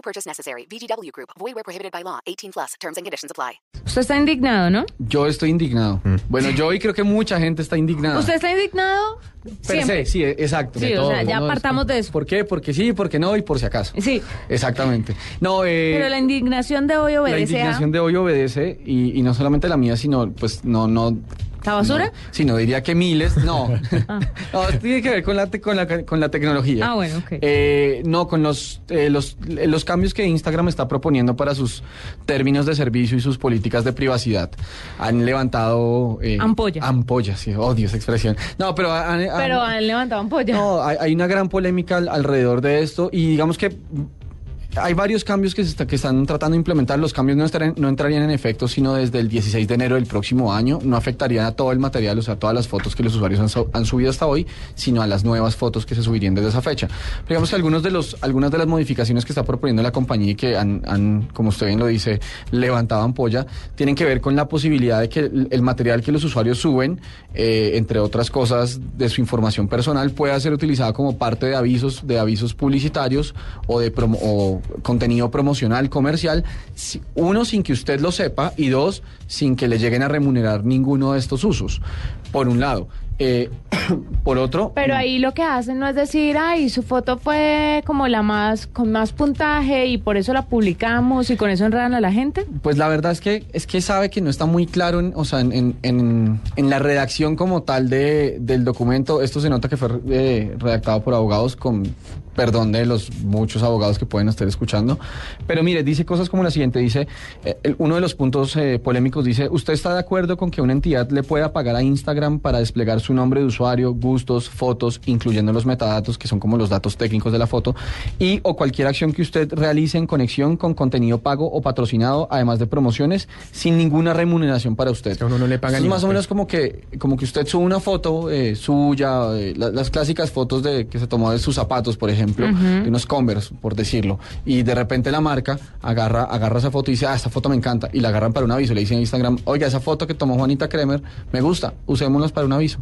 No purchase necessary. VGW Group. Void where prohibited by law. 18 plus. Terms and conditions apply. Usted está indignado, ¿no? Yo estoy indignado. Bueno, yo y creo que mucha gente está indignada. ¿Usted está indignado? Per se, sí, exacto. Sí, de o sea, ya No, es partamos que- de eso. ¿Por qué? Porque sí, porque no y por si acaso. Sí, Exactamente. No, eh, pero la indignación de hoy la obedece indignación de hoy obedece y, y no solamente la mía, sino pues no, no. ¿La basura? No, sino diría que miles, no. no, esto tiene que ver con la, te- con la, con la tecnología. Ah, bueno, ok. Eh, no, con los, eh, los, los cambios que Instagram está proponiendo para sus términos de servicio y sus políticas de privacidad. Han levantado... eh, Ampolla. Ampollas, sí, odio esa expresión. No, pero... han- han- Pero han levantado ampolla. no, hay, hay una gran polémica al- alrededor de esto y digamos que hay varios cambios que, se está- que están tratando de implementar. Los cambios no, estarán- no entrarían en efecto sino desde el 16 de enero del próximo año. No afectarían a todo el material, o sea, todas las fotos que los usuarios han, han subido hasta hoy, sino a las nuevas fotos que se subirían desde esa fecha. Pero digamos que algunos de los, algunas de las modificaciones que está proponiendo la compañía y que han, como usted bien lo dice, levantado ampolla, tienen que ver con la posibilidad de que el, material que los usuarios suben, eh, entre otras cosas de su información personal, pueda ser utilizado como parte de avisos, de avisos publicitarios o de promo- o contenido promocional, comercial, uno sin que usted lo sepa y dos sin que le lleguen a remunerar ninguno de estos usos. Por un lado. Eh, por otro. Pero ahí lo que hacen no es decir, ay, su foto fue como la más, con más puntaje y por eso la publicamos y con eso enredan a la gente. Pues la verdad es que es que sabe que no está muy claro, en, o sea, en- en la redacción como tal de, del documento. Esto se nota que fue eh, redactado por abogados con perdón de los muchos abogados que pueden estar escuchando. Pero mire, dice cosas como la siguiente. Dice, eh, uno de los puntos eh, polémicos dice, ¿usted está de acuerdo con que una entidad le pueda pagar a Instagram para desplegar su nombre de usuario, gustos, fotos, incluyendo los metadatos, que son como los datos técnicos de la foto, y o cualquier acción que usted realice en conexión con contenido pago o patrocinado, además de promociones, sin ninguna remuneración para usted? que a uno no le pagan Esto es ni más o menos como que, como que usted sube una foto eh, suya, eh, la- las clásicas fotos de que se tomó de sus zapatos, por ejemplo, de unos Converse, por decirlo, y de repente la marca agarra, agarra esa foto y dice, ah, esta foto me encanta, y la agarran para un aviso, le dicen en Instagram, oiga, esa foto que tomó Juanita Kremer, me gusta, usémoslas para un aviso.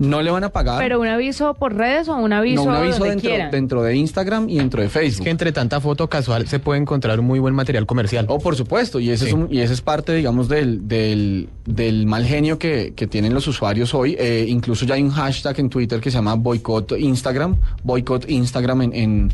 No le van a pagar. Pero un aviso por redes o un aviso, no, un aviso donde dentro, quieran. dentro de Instagram y dentro de Es Facebook. que entre tanta foto casual se puede encontrar un muy buen material comercial. Oh, por supuesto, y ese, Sí. es, un- y ese es parte, digamos, del, del, del mal genio que, que tienen los usuarios hoy. Eh, incluso ya hay un hashtag en Twitter que se llama boicot Instagram, boicot Instagram en, en,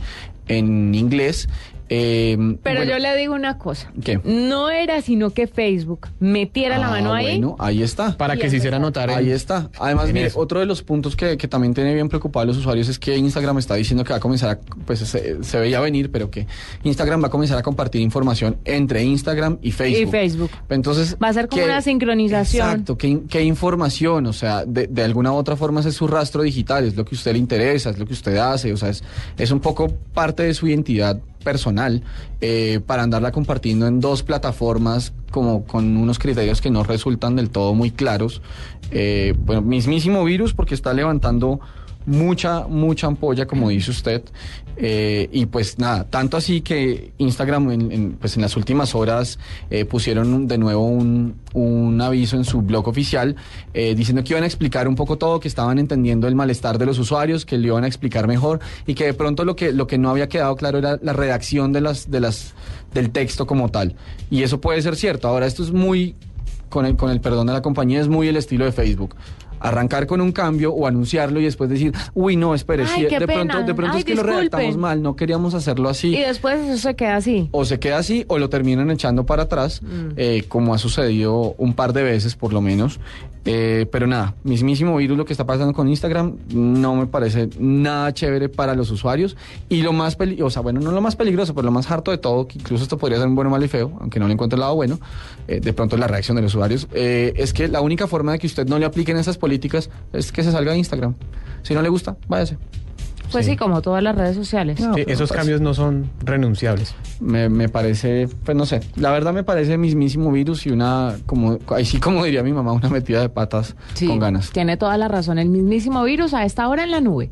en inglés. Eh, Pero bueno, yo le digo una cosa. ¿Qué? No era sino que Facebook metiera la ah, mano ahí. Bueno, ahí está. Para que se hiciera notar. Ahí está. Además, mire, eso. otro de los puntos que, que también tiene bien preocupado a los usuarios es que Instagram está diciendo que va a comenzar a, pues se, se veía venir, pero que Instagram va a comenzar a compartir información entre Instagram y Facebook. Y Facebook. Entonces, Va a ser como ¿qué- una sincronización. Exacto, ¿qué, qué información? O sea, de, de alguna u otra forma es su rastro digital, es lo que a usted le interesa, es lo que usted hace, o sea, es, es un poco parte de su identidad personal eh, para andarla compartiendo en dos plataformas como con unos criterios que no resultan del todo muy claros. Eh, bueno, mismísimo virus porque está levantando mucha, mucha ampolla, como dice usted. Eh, y pues nada, tanto así que Instagram en, en, pues en las últimas horas eh, pusieron de nuevo un, un aviso en su blog oficial eh, diciendo que iban a explicar un poco todo, que estaban entendiendo el malestar de los usuarios, que le iban a explicar mejor y que de pronto lo que, lo que no había quedado claro era la redacción de las, de las, del texto como tal. Y eso puede ser cierto. Ahora esto es muy con el, con el perdón de la compañía, es muy el estilo de Facebook. Arrancar con un cambio o anunciarlo y después decir, uy, no, espere, Ay, qué de pronto, de pronto Ay, es que lo redactamos mal, no queríamos hacerlo así. Y después eso se queda así. O se queda así o lo terminan echando para atrás, Mm. eh, como ha sucedido un par de veces por lo menos. Eh, pero nada, mismísimo virus lo que está pasando con Instagram no me parece nada chévere para los usuarios. Y lo más peligroso, sea, bueno, no lo más peligroso, pero lo más harto de todo, que incluso esto podría ser un bueno, malo y feo, aunque no le encuentre el lado bueno, eh, de pronto la reacción de los usuarios, eh, es que la única forma de que usted no le apliquen esas políticas es que se salga de Instagram. Si no le gusta, váyase. Pues sí, Sí. como todas las redes sociales. No, Sí, esos pues- cambios no son renunciables. Me, me parece, pues no sé, la verdad me parece mismísimo virus y una, como, así como diría mi mamá, una metida de patas Sí, con ganas. tiene toda la razón. El mismísimo virus a esta hora en la nube.